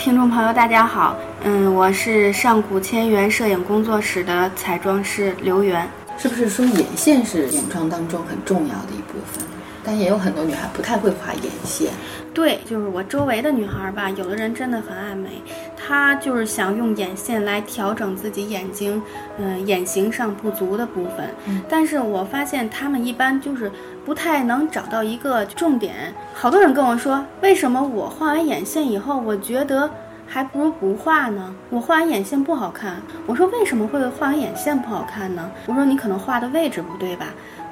听众朋友，大家好，嗯，我是上古千元摄影工作室的彩妆师刘媛。是不是说眼线是眼妆当中很重要的一部分？但也有很多女孩不太会画眼线。对，就是我周围的女孩吧，有的人真的很爱美，她就是想用眼线来调整自己眼睛，嗯、眼型上不足的部分。嗯但是我发现他们一般就是不太能找到一个重点。好多人跟我说，为什么我画完眼线以后，我觉得还不如不画呢？我画完眼线不好看。我说为什么会画完眼线不好看呢？我说你可能画的位置不对吧？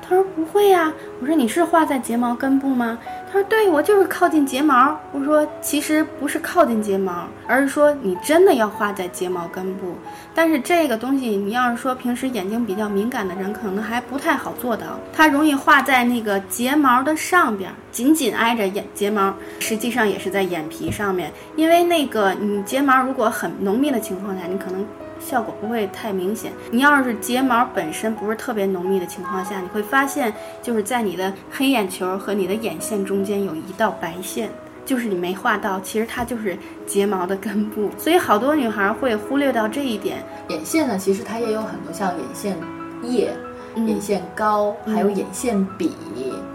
他说不会呀、我说你是画在睫毛根部吗？他说对，我就是靠近睫毛。我说其实不是靠近睫毛，而是说你真的要画在睫毛根部。但是这个东西，你要是说平时眼睛比较敏感的人，可能还不太好做到。它容易画在那个睫毛的上边，紧紧挨着眼睫毛，实际上也是在眼皮上面。因为那个你睫毛如果很浓密的情况下，你可能效果不会太明显。你要是睫毛本身不是特别浓密的情况下，你会发现就是在你的黑眼球和你的眼线中间有一道白线。就是你没画到，其实它就是睫毛的根部，所以好多女孩会忽略到这一点。眼线呢，其实它也有很多像眼线液、嗯眼线膏，还有眼线笔，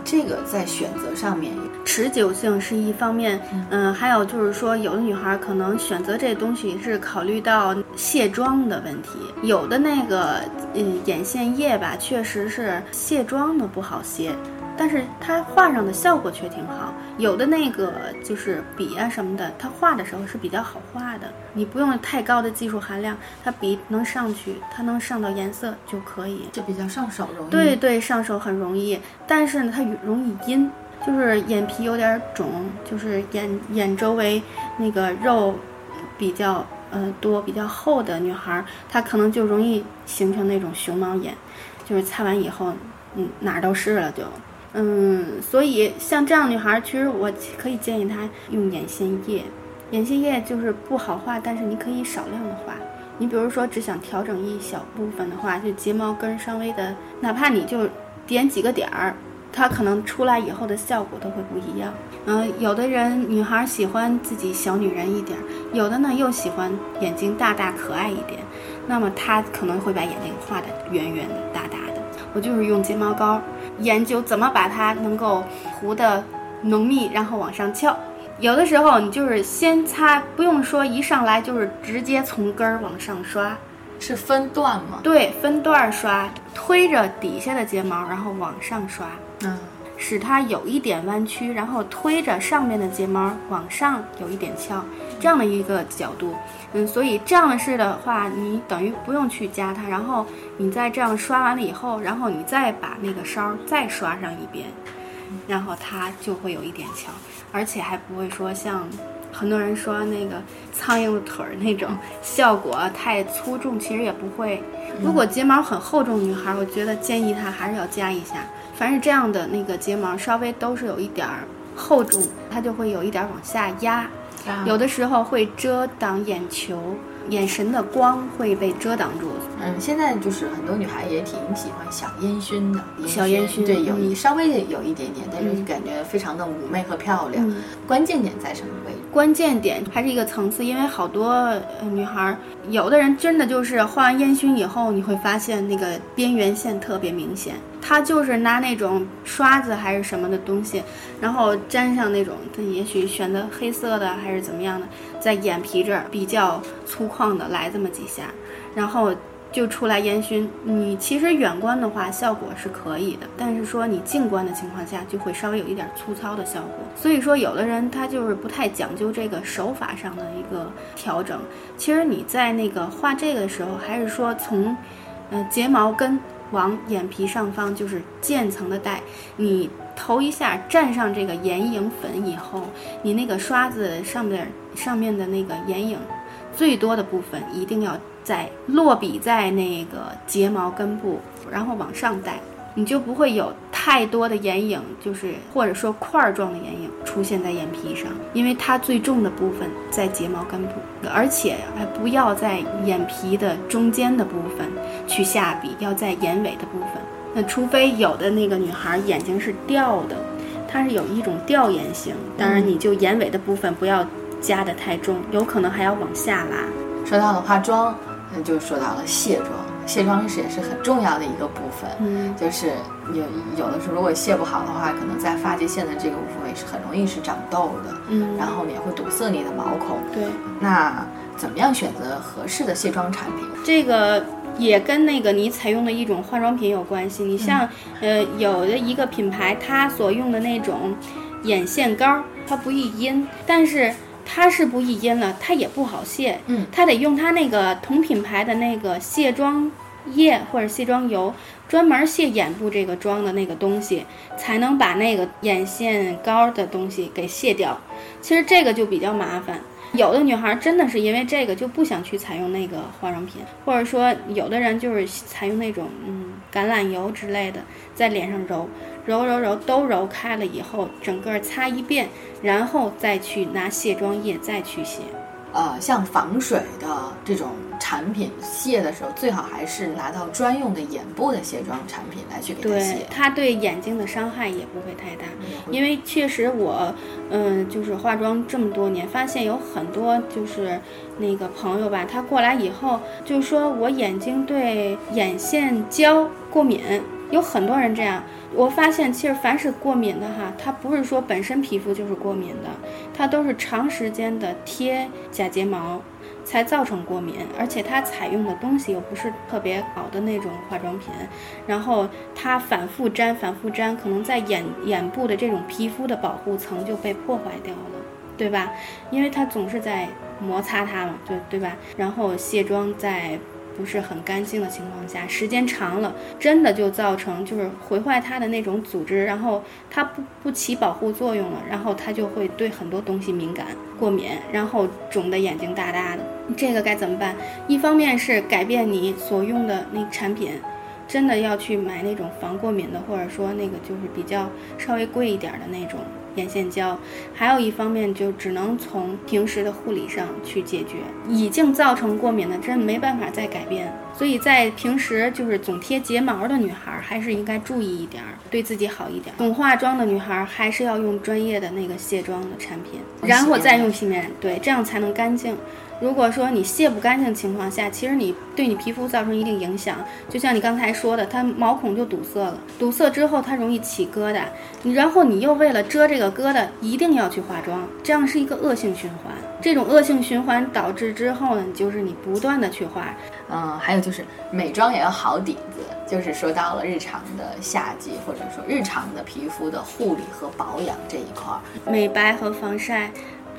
这个在选择上面持久性是一方面，嗯、还有就是说，有的女孩可能选择这东西是考虑到卸妆的问题，有的那个嗯眼线液吧，确实是卸妆的不好卸。但是它画上的效果却挺好，有的那个就是笔啊什么的，它画的时候是比较好画的，你不用太高的技术含量，它笔能上去，它能上到颜色就可以。就比较上手容易。对，对，上手很容易，但是呢，它容易阴，就是眼皮有点肿，就是眼眼周围那个肉比较呃多、比较厚的女孩，她可能就容易形成那种熊猫眼，就是擦完以后，嗯，哪儿都是了就。嗯，所以像这样女孩，其实我可以建议她用眼线液。眼线液就是不好画，但是你可以少量的画。你比如说只想调整一小部分的话，就睫毛根稍微的，哪怕你就点几个点儿，它可能出来以后的效果都会不一样。嗯、有的人女孩喜欢自己小女人一点儿，有的呢又喜欢眼睛大大可爱一点，那么她可能会把眼睛画的圆圆的、大大的。我就是用睫毛膏研究怎么把它能够糊的浓密，然后往上翘。有的时候你就是先擦，不用说一上来就是直接从根儿往上刷，是分段吗？对，分段儿刷，推着底下的睫毛，然后往上刷，嗯，使它有一点弯曲，然后推着上面的睫毛往上有一点翘，这样的一个角度。嗯，所以这样式的话，你等于不用去夹它，然后你再这样刷完了以后，然后你再把那个梢再刷上一遍，然后它就会有一点翘，而且还不会说像很多人说那个苍蝇腿儿那种效果太粗重，其实也不会。如果睫毛很厚重女孩，我觉得建议她还是要加一下。凡是这样的那个睫毛稍微都是有一点儿厚重，它就会有一点儿往下压，啊有的时候会遮挡眼球，眼神的光会被遮挡住。嗯，现在就是很多女孩也挺喜欢小烟熏的，小烟熏对，有一嗯稍微有一点点，但是嗯感觉非常的妩媚和漂亮。嗯关键点在什么位置？关键点还是一个层次，因为好多女孩，有的人真的就是画完烟熏以后，你会发现那个边缘线特别明显。她就是拿那种刷子还是什么的东西，然后沾上那种，她也许选择黑色的还是怎么样的，在眼皮这儿比较粗犷的来这么几下，然后就出来烟熏。你其实远观的话效果是可以的，但是说你近观的情况下就会稍微有一点粗糙的效果。所以说有的人他就是不太讲究这个手法上的一个调整。其实你在那个画这个的时候，还是说从，呃睫毛根往眼皮上方就是渐层的带，你头一下蘸上这个眼影粉以后，你那个刷子上面上面的那个眼影最多的部分一定要在落笔在那个睫毛根部，然后往上带，你就不会有太多的眼影，就是或者说块儿状的眼影出现在眼皮上，因为它最重的部分在睫毛根部，而且还不要在眼皮的中间的部分去下笔，要在眼尾的部分。那除非有的那个女孩眼睛是吊的，它是有一种吊眼型，当然你就眼尾的部分不要加的太重，有可能还要往下拉。说到了化妆，那就说到了卸妆。卸妆是也是很重要的一个部分，嗯，就是有有的时候如果卸不好的话，可能在发际线的这个部分是很容易是长痘的，嗯，然后也会堵塞你的毛孔。对，那怎么样选择合适的卸妆产品？这个也跟那个你采用的一种化妆品有关系。你像，呃，有的一个品牌，它所用的那种眼线膏，它不易阴，但是。它是不易阴了，它也不好卸，嗯，它得用它那个同品牌的那个卸妆液或者卸妆油，专门卸眼部这个妆的那个东西，才能把那个眼线膏的东西给卸掉。其实这个就比较麻烦，有的女孩真的是因为这个就不想去采用那个化妆品，或者说有的人就是采用那种嗯橄榄油之类的在脸上揉。揉揉揉，都揉开了以后，整个擦一遍，然后再去拿卸妆液再去卸。呃，像防水的这种产品，卸的时候最好还是拿到专用的眼部的卸妆产品来去给它卸。对，它对眼睛的伤害也不会太大，因为确实我，嗯，就是化妆这么多年，发现有很多就是那个朋友吧，他过来以后就说我眼睛对眼线胶过敏，有很多人这样。我发现，其实凡是过敏的哈，它不是说本身皮肤就是过敏的，它都是长时间的贴假睫毛才造成过敏，而且它采用的东西又不是特别好的那种化妆品，然后它反复粘、反复粘，可能在眼眼部的这种皮肤的保护层就被破坏掉了，对吧？因为它总是在摩擦它嘛，对对吧？然后卸妆在。不是很干净的情况下，时间长了，真的就造成就是毁坏它的那种组织，然后它不不起保护作用了，然后它就会对很多东西敏感、过敏，然后肿的眼睛大大的。这个该怎么办？一方面是改变你所用的那产品，真的要去买那种防过敏的，或者说那个就是比较稍微贵一点的那种。眼线胶，还有一方面就只能从平时的护理上去解决。已经造成过敏的，真没办法再改变。所以在平时就是总贴睫毛的女孩，还是应该注意一点，对自己好一点。总化妆的女孩，还是要用专业的那个卸妆的产品，然后再用洗面，对，这样才能干净。如果说你卸不干净情况下，其实你对你皮肤造成一定影响。就像你刚才说的，它毛孔就堵塞了，堵塞之后它容易起疙瘩，你然后你又为了遮这个疙瘩，一定要去化妆，这样是一个恶性循环。这种恶性循环导致之后呢，就是你不断的去化。嗯，还有就是美妆也要好底子，就是说到了日常的夏季，或者说日常的皮肤的护理和保养这一块儿，美白和防晒，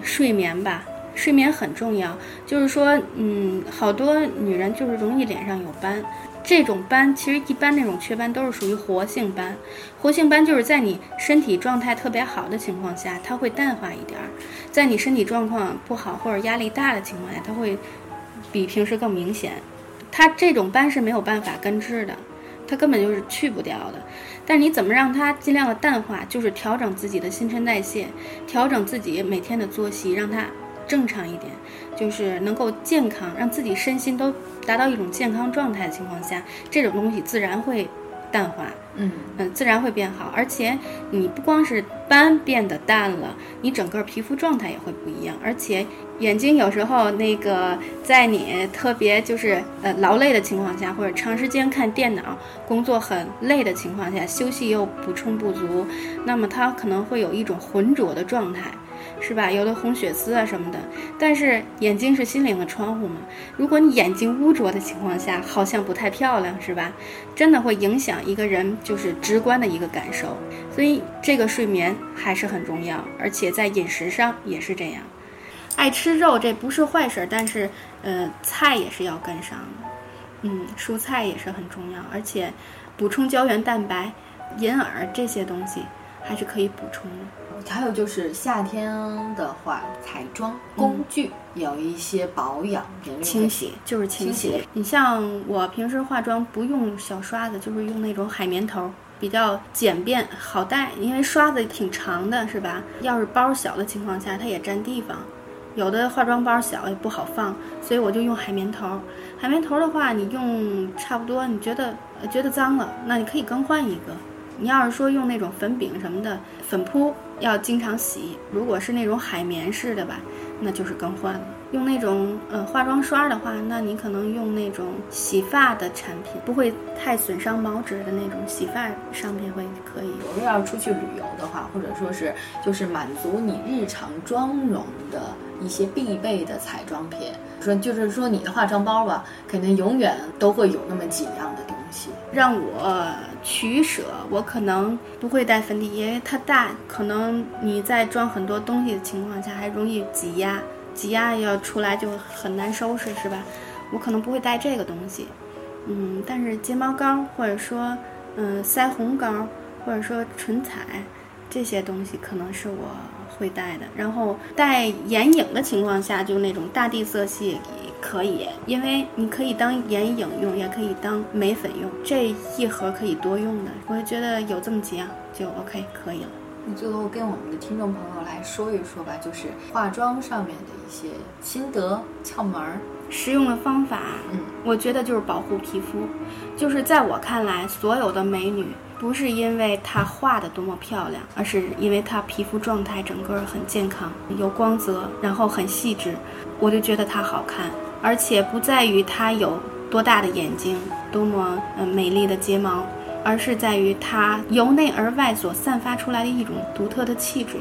睡眠吧。睡眠很重要，就是说，嗯，好多女人就是容易脸上有斑，这种斑其实一般那种雀斑都是属于活性斑，活性斑就是在你身体状态特别好的情况下，它会淡化一点儿，在你身体状况不好或者压力大的情况下，它会比平时更明显。它这种斑是没有办法根治的，它根本就是去不掉的。但你怎么让它尽量的淡化，就是调整自己的新陈代谢，调整自己每天的作息，让它。正常一点，就是能够健康，让自己身心都达到一种健康状态的情况下，这种东西自然会淡化，嗯嗯，自然会变好。而且你不光是斑变得淡了，你整个皮肤状态也会不一样。而且眼睛有时候那个在你特别就是呃劳累的情况下，或者长时间看电脑工作很累的情况下，休息又补充不足，那么它可能会有一种浑浊的状态。是吧？有的红血丝啊什么的，但是眼睛是心灵的窗户嘛。如果你眼睛污浊的情况下，好像不太漂亮，是吧？真的会影响一个人就是直观的一个感受。所以这个睡眠还是很重要，而且在饮食上也是这样。爱吃肉这不是坏事，但是呃，菜也是要跟上的。嗯，蔬菜也是很重要，而且补充胶原蛋白、银耳这些东西还是可以补充的。还有就是夏天的话，彩妆工具有一些保养清洗就是清洗。你像我平时化妆不用小刷子，就是用那种海绵头，比较简便好带。因为刷子挺长的，是吧？要是包小的情况下，它也占地方。有的化妆包小也不好放，所以我就用海绵头。海绵头的话，你用差不多，你觉得觉得脏了，那你可以更换一个。你要是说用那种粉饼什么的粉扑，要经常洗。如果是那种海绵式的吧，那就是更换了。用那种呃化妆刷的话，那你可能用那种洗发的产品，不会太损伤毛质的那种洗发商品会可以。如果要出去旅游的话，或者说是就是满足你日常妆容的一些必备的彩妆品，说就是说你的化妆包吧，肯定永远都会有那么几样的东西。让我取舍，我可能不会带粉底，因为它大，可能你在装很多东西的情况下还容易挤压。挤压要出来就很难收拾，是吧？我可能不会带这个东西，嗯，但是睫毛膏或者说嗯腮红膏或者说唇彩这些东西可能是我会带的。然后带眼影的情况下，就那种大地色系可以，因为你可以当眼影用，也可以当眉粉用，这一盒可以多用的。我觉得有这么几样就 OK 可以了。你最后跟我们的听众朋友来说一说吧，就是化妆上面的一些心得窍门儿、实用的方法。嗯，我觉得就是保护皮肤，就是在我看来，所有的美女不是因为她画的多么漂亮，而是因为她皮肤状态整个很健康、有光泽，然后很细致，我就觉得她好看。而且不在于她有多大的眼睛、多么嗯美丽的睫毛。而是在于她由内而外所散发出来的一种独特的气质，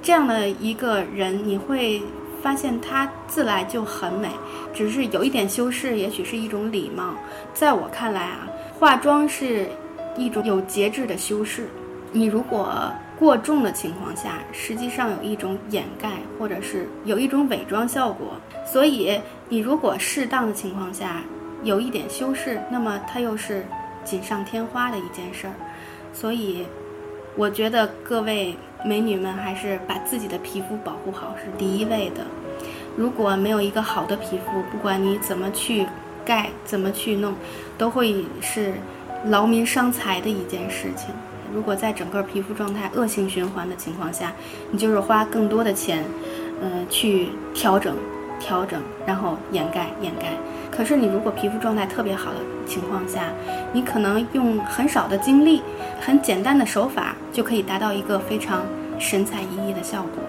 这样的一个人，你会发现它自来就很美，只是有一点修饰，也许是一种礼貌。在我看来啊，化妆是一种有节制的修饰，你如果过重的情况下，实际上有一种掩盖，或者是有一种伪装效果。所以你如果适当的情况下有一点修饰，那么它又是。锦上添花的一件事儿，所以我觉得各位美女们还是把自己的皮肤保护好是第一位的。如果没有一个好的皮肤，不管你怎么去盖、怎么去弄，都会是劳民伤财的一件事情。如果在整个皮肤状态恶性循环的情况下，你就是花更多的钱，嗯，去调整、调整，然后掩盖、掩盖。可是你如果皮肤状态特别好的情况下，你可能用很少的精力、很简单的手法，就可以达到一个非常神采奕奕的效果。